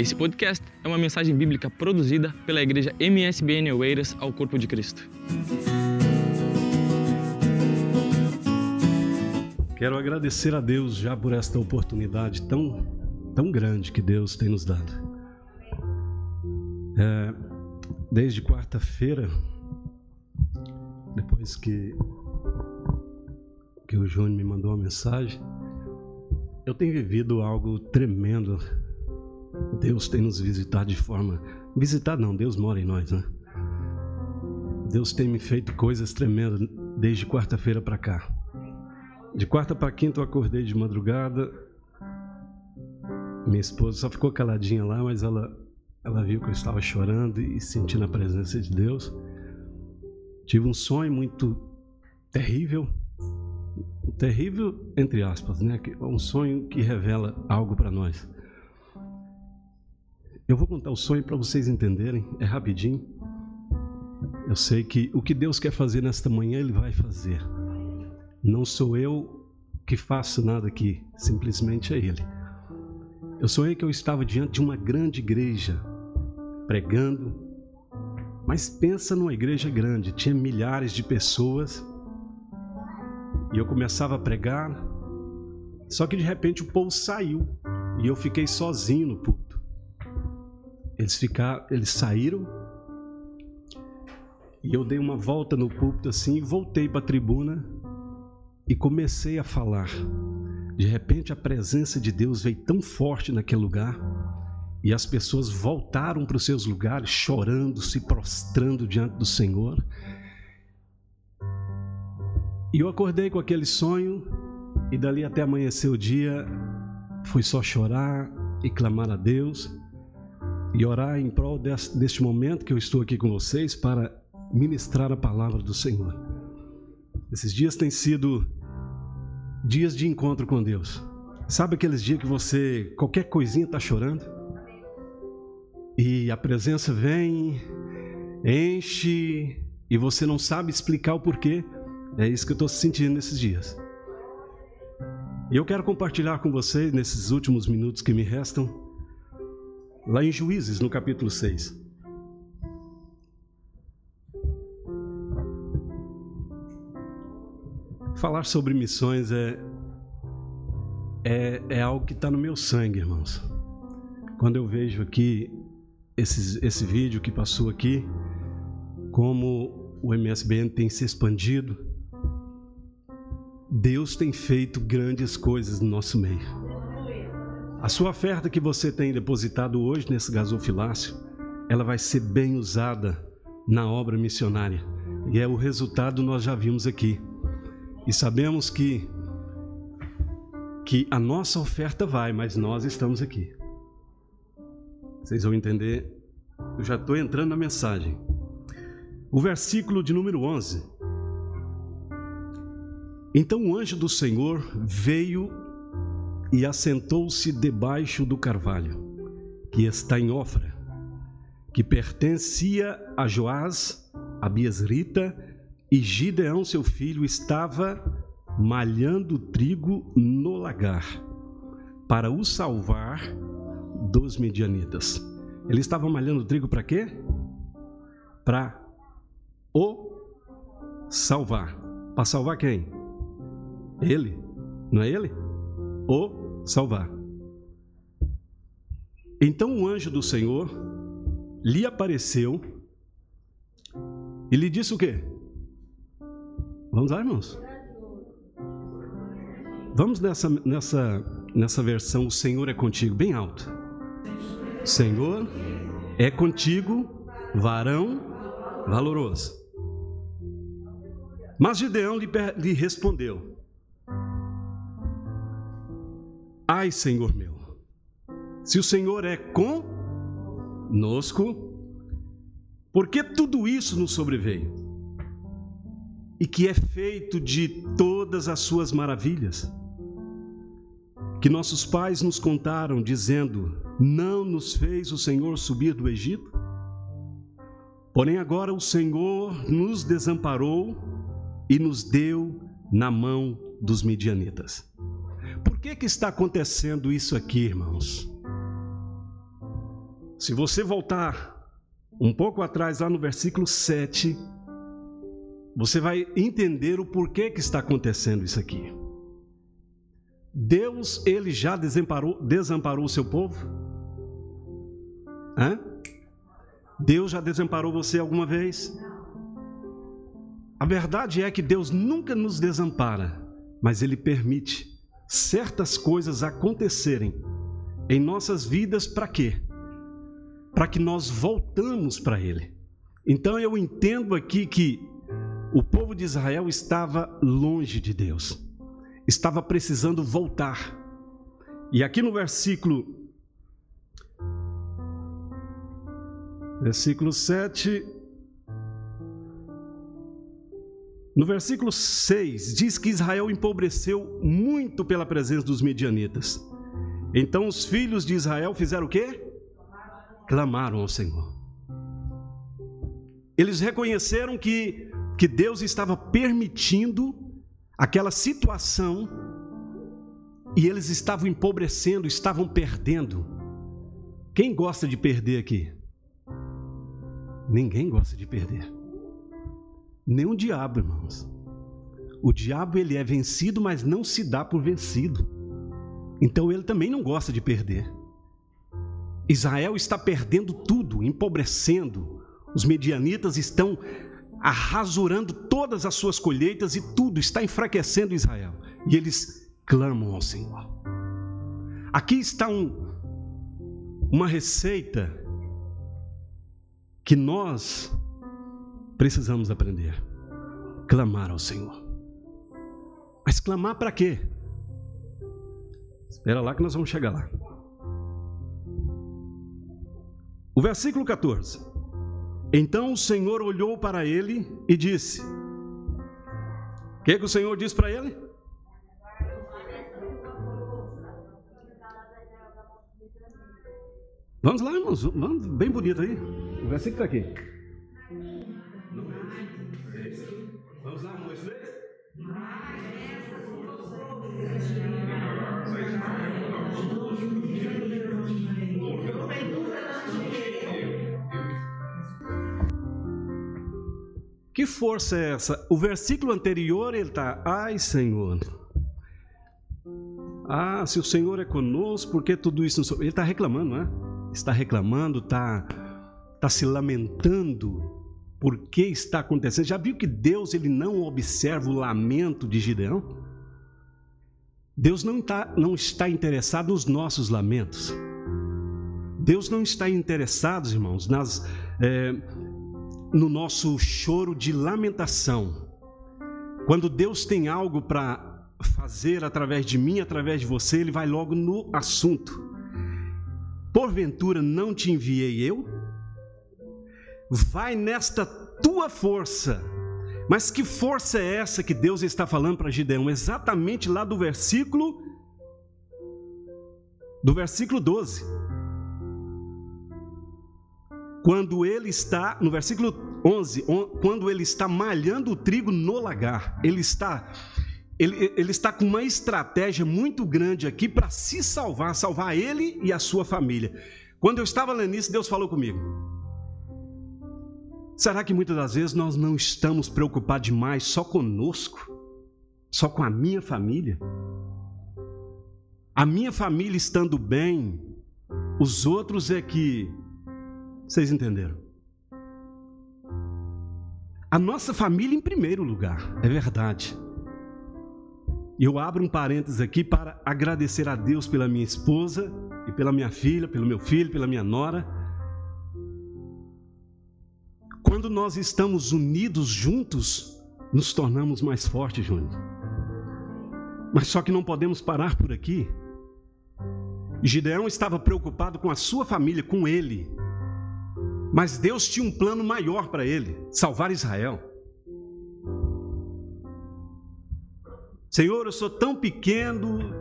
Esse podcast é uma mensagem bíblica produzida pela igreja MSBN Oeiras ao Corpo de Cristo. Quero agradecer a Deus já por esta oportunidade tão, tão grande que Deus tem nos dado. É, desde quarta-feira, depois que, que o Júnior me mandou uma mensagem, eu tenho vivido algo tremendo Deus tem nos visitado de forma. Visitar não, Deus mora em nós, né? Deus tem me feito coisas tremendas desde quarta-feira para cá. De quarta para quinta eu acordei de madrugada. Minha esposa só ficou caladinha lá, mas ela, ela viu que eu estava chorando e sentindo a presença de Deus. Tive um sonho muito terrível, terrível entre aspas, né? Um sonho que revela algo para nós. Eu vou contar o sonho para vocês entenderem, é rapidinho. Eu sei que o que Deus quer fazer nesta manhã, Ele vai fazer. Não sou eu que faço nada aqui, simplesmente é Ele. Eu sonhei que eu estava diante de uma grande igreja, pregando, mas pensa numa igreja grande, tinha milhares de pessoas, e eu começava a pregar, só que de repente o povo saiu, e eu fiquei sozinho no púlpito. Eles ficaram, eles saíram e eu dei uma volta no púlpito assim, voltei para a tribuna e comecei a falar. De repente a presença de Deus veio tão forte naquele lugar e as pessoas voltaram para os seus lugares chorando, se prostrando diante do Senhor. E eu acordei com aquele sonho e dali até amanhecer o dia foi só chorar e clamar a Deus e orar em prol deste momento que eu estou aqui com vocês para ministrar a palavra do Senhor. Esses dias têm sido dias de encontro com Deus. Sabe aqueles dias que você, qualquer coisinha está chorando? E a presença vem, enche, e você não sabe explicar o porquê. É isso que eu estou sentindo nesses dias. E eu quero compartilhar com vocês, nesses últimos minutos que me restam, lá em Juízes, no capítulo 6. Falar sobre missões é, é, é algo que está no meu sangue, irmãos. Quando eu vejo aqui esses, esse vídeo que passou aqui, como o MSBN tem se expandido, Deus tem feito grandes coisas no nosso meio. A sua oferta que você tem depositado hoje nesse gasofilácio, ela vai ser bem usada na obra missionária. E é o resultado nós já vimos aqui. E sabemos que que a nossa oferta vai, mas nós estamos aqui. Vocês vão entender. Eu já estou entrando na mensagem. O versículo de número 11. Então o anjo do Senhor veio e assentou-se debaixo do carvalho, que está em Ofra, que pertencia a Joás, a Biesrita, e Gideão, seu filho, estava malhando trigo no lagar, para o salvar dos medianitas. Ele estava malhando trigo para quê? Para o salvar. Para salvar quem? Ele. Não é ele? O salvar. Então o anjo do Senhor lhe apareceu e lhe disse o quê? Vamos lá, irmãos? Vamos nessa, nessa, nessa versão, o Senhor é contigo, bem alto. Senhor é contigo, varão valoroso. Mas Gideão lhe, lhe respondeu: Ai, Senhor meu, se o Senhor é conosco, por que tudo isso nos sobreveio? E que é feito de todas as suas maravilhas? Que nossos pais nos contaram, dizendo: Não nos fez o Senhor subir do Egito? Porém, agora o Senhor nos desamparou e nos deu na mão dos midianitas que, que está acontecendo isso aqui, irmãos? Se você voltar um pouco atrás, lá no versículo 7, você vai entender o porquê que está acontecendo isso aqui. Deus, ele já desamparou, desamparou o seu povo? Hã? Deus já desamparou você alguma vez? A verdade é que Deus nunca nos desampara, mas Ele permite certas coisas acontecerem em nossas vidas para quê? Para que nós voltamos para Ele. Então eu entendo aqui que o povo de Israel estava longe de Deus, estava precisando voltar. E aqui no versículo versículo 7 No versículo 6 diz que Israel empobreceu muito pela presença dos medianitas. Então os filhos de Israel fizeram o quê? Clamaram ao Senhor. Eles reconheceram que, que Deus estava permitindo aquela situação e eles estavam empobrecendo, estavam perdendo. Quem gosta de perder aqui? Ninguém gosta de perder. Nem o diabo, irmãos. O diabo ele é vencido, mas não se dá por vencido. Então ele também não gosta de perder. Israel está perdendo tudo, empobrecendo. Os medianitas estão arrasurando todas as suas colheitas e tudo está enfraquecendo Israel. E eles clamam ao Senhor. Aqui está um, uma receita que nós precisamos aprender. Clamar ao Senhor. Mas clamar para quê? Espera lá que nós vamos chegar lá. O versículo 14. Então o Senhor olhou para ele e disse: O que, que o Senhor disse para ele? Vamos lá, irmãos, vamos, bem bonito aí. O versículo está aqui. Força é essa? O versículo anterior ele está, ai Senhor. Ah, se o Senhor é conosco, por que tudo isso não Ele está reclamando, não é? Está reclamando, está, está se lamentando por que está acontecendo. Já viu que Deus ele não observa o lamento de Gideão? Deus não, tá, não está interessado nos nossos lamentos. Deus não está interessado, irmãos, nas, é, no nosso choro de lamentação. Quando Deus tem algo para fazer através de mim, através de você, Ele vai logo no assunto. Porventura não te enviei eu? vai nesta tua força. Mas que força é essa que Deus está falando para Gideão? Exatamente lá do versículo do versículo 12. Quando ele está, no versículo 11, quando ele está malhando o trigo no lagar, ele está ele, ele está com uma estratégia muito grande aqui para se salvar, salvar ele e a sua família. Quando eu estava lendo isso, Deus falou comigo: Será que muitas das vezes nós não estamos preocupados demais só conosco? Só com a minha família? A minha família estando bem, os outros é que. Vocês entenderam? A nossa família em primeiro lugar, é verdade. E eu abro um parênteses aqui para agradecer a Deus pela minha esposa e pela minha filha, pelo meu filho, pela minha nora quando nós estamos unidos juntos, nos tornamos mais fortes, Júnior. Mas só que não podemos parar por aqui. Gideão estava preocupado com a sua família, com ele. Mas Deus tinha um plano maior para ele: salvar Israel. Senhor, eu sou tão pequeno,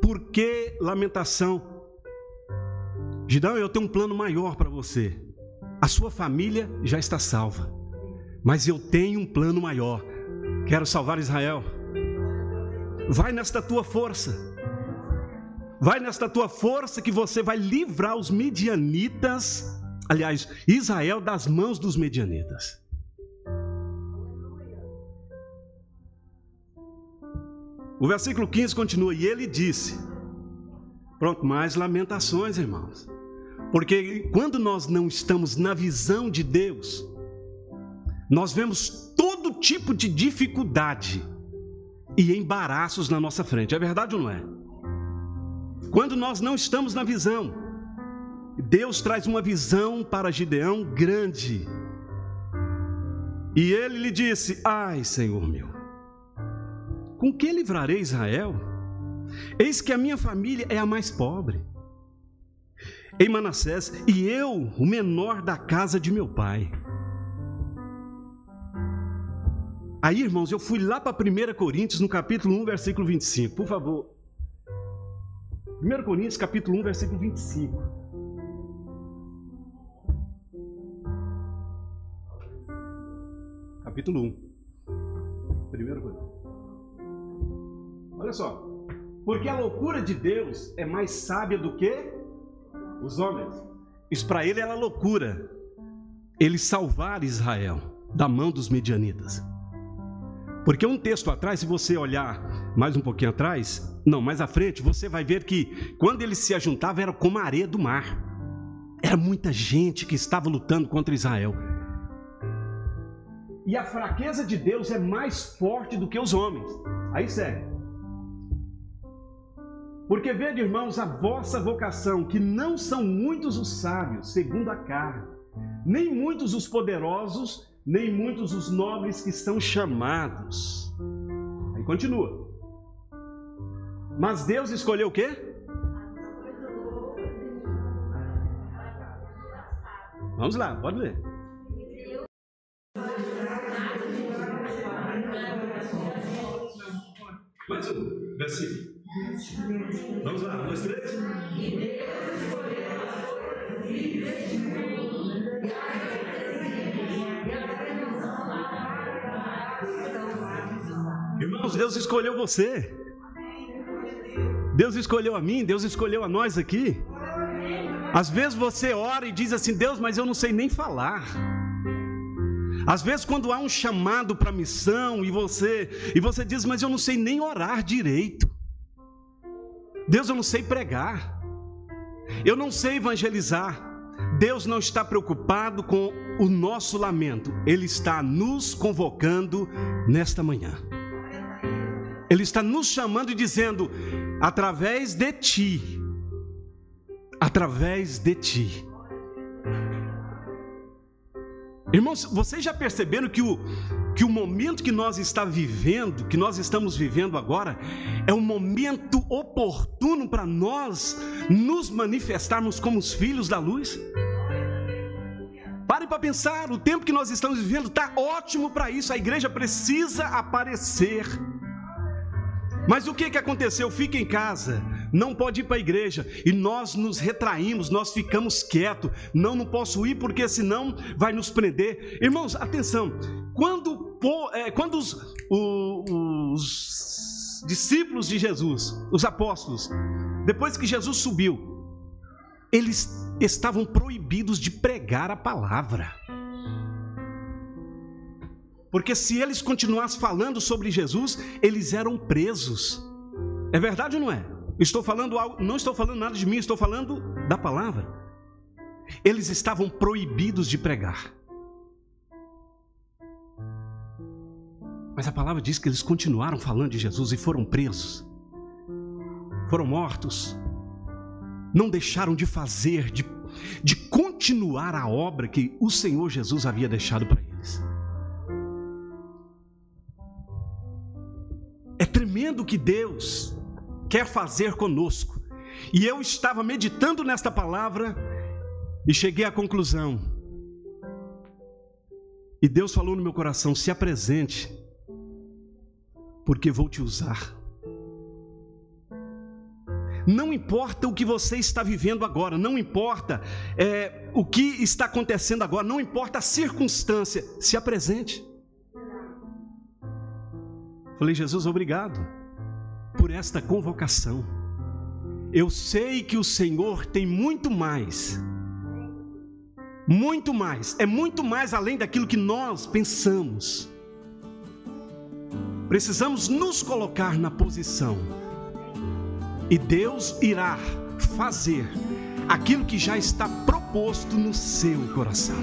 por que lamentação? Gideão, eu tenho um plano maior para você. A sua família já está salva. Mas eu tenho um plano maior. Quero salvar Israel. Vai nesta tua força. vai nesta tua força que você vai livrar os medianitas, aliás, Israel das mãos dos medianitas. O versículo 15 continua, e ele disse: Pronto, mais lamentações, irmãos. Porque quando nós não estamos na visão de Deus, nós vemos todo tipo de dificuldade e embaraços na nossa frente. É verdade ou não é? Quando nós não estamos na visão, Deus traz uma visão para Gideão grande. E ele lhe disse: Ai, Senhor meu, com que livrarei Israel? Eis que a minha família é a mais pobre em Manassés e eu, o menor da casa de meu pai. Aí, irmãos, eu fui lá para 1 Coríntios, no capítulo 1, versículo 25. Por favor. 1 Coríntios, capítulo 1, versículo 25. Capítulo 1. 1 Coríntios. Olha só. Porque a loucura de Deus é mais sábia do que os homens. Isso para ele era loucura. Ele salvar Israel da mão dos medianitas. Porque um texto atrás, se você olhar mais um pouquinho atrás, não, mais à frente, você vai ver que quando eles se ajuntavam era como a areia do mar. Era muita gente que estava lutando contra Israel. E a fraqueza de Deus é mais forte do que os homens. Aí segue. Porque vede, irmãos, a vossa vocação, que não são muitos os sábios, segundo a carne, nem muitos os poderosos, nem muitos os nobres que são chamados. Aí continua. Mas Deus escolheu o quê? Vamos lá, pode ler. Mais um versículo. Vamos lá, um, dois, três. Irmãos, Deus escolheu você. Deus escolheu a mim, Deus escolheu a nós aqui. Às vezes você ora e diz assim: Deus, mas eu não sei nem falar. Às vezes quando há um chamado para missão e você e você diz: "Mas eu não sei nem orar direito". Deus, eu não sei pregar. Eu não sei evangelizar. Deus não está preocupado com o nosso lamento. Ele está nos convocando nesta manhã. Ele está nos chamando e dizendo: através de ti, através de ti. Irmãos, vocês já perceberam que o, que o momento que nós está vivendo, que nós estamos vivendo agora, é um momento oportuno para nós nos manifestarmos como os filhos da luz? Pare para pensar, o tempo que nós estamos vivendo está ótimo para isso, a igreja precisa aparecer. Mas o que, que aconteceu? Fica em casa, não pode ir para a igreja, e nós nos retraímos, nós ficamos quietos, não, não posso ir porque senão vai nos prender. Irmãos, atenção, quando, é, quando os, os discípulos de Jesus, os apóstolos, depois que Jesus subiu, eles estavam proibidos de pregar a palavra. Porque se eles continuassem falando sobre Jesus, eles eram presos. É verdade ou não é? Estou falando algo, não estou falando nada de mim, estou falando da palavra. Eles estavam proibidos de pregar. Mas a palavra diz que eles continuaram falando de Jesus e foram presos. Foram mortos. Não deixaram de fazer, de, de continuar a obra que o Senhor Jesus havia deixado para eles. É tremendo que Deus quer fazer conosco. E eu estava meditando nesta palavra e cheguei à conclusão. E Deus falou no meu coração: se apresente, porque vou te usar. Não importa o que você está vivendo agora, não importa é, o que está acontecendo agora, não importa a circunstância, se apresente. Falei, Jesus, obrigado por esta convocação. Eu sei que o Senhor tem muito mais. Muito mais. É muito mais além daquilo que nós pensamos. Precisamos nos colocar na posição. E Deus irá fazer aquilo que já está proposto no seu coração.